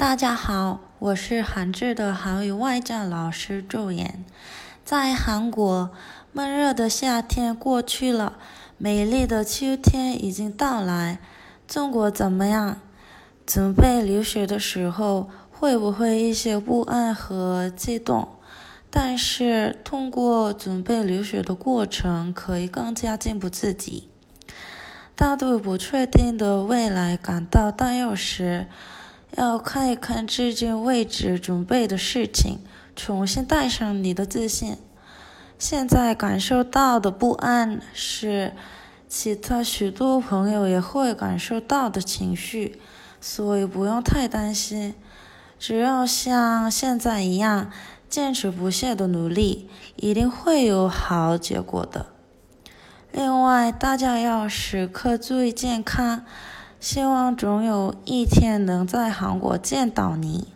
大家好，我是韩志的韩语外教老师周岩。在韩国，闷热的夏天过去了，美丽的秋天已经到来。中国怎么样？准备留学的时候，会不会一些不安和激动？但是通过准备留学的过程，可以更加进步自己。当对不确定的未来感到担忧时，要看一看这件为止准备的事情，重新带上你的自信。现在感受到的不安是其他许多朋友也会感受到的情绪，所以不用太担心。只要像现在一样坚持不懈的努力，一定会有好结果的。另外，大家要时刻注意健康。希望总有一天能在韩国见到你。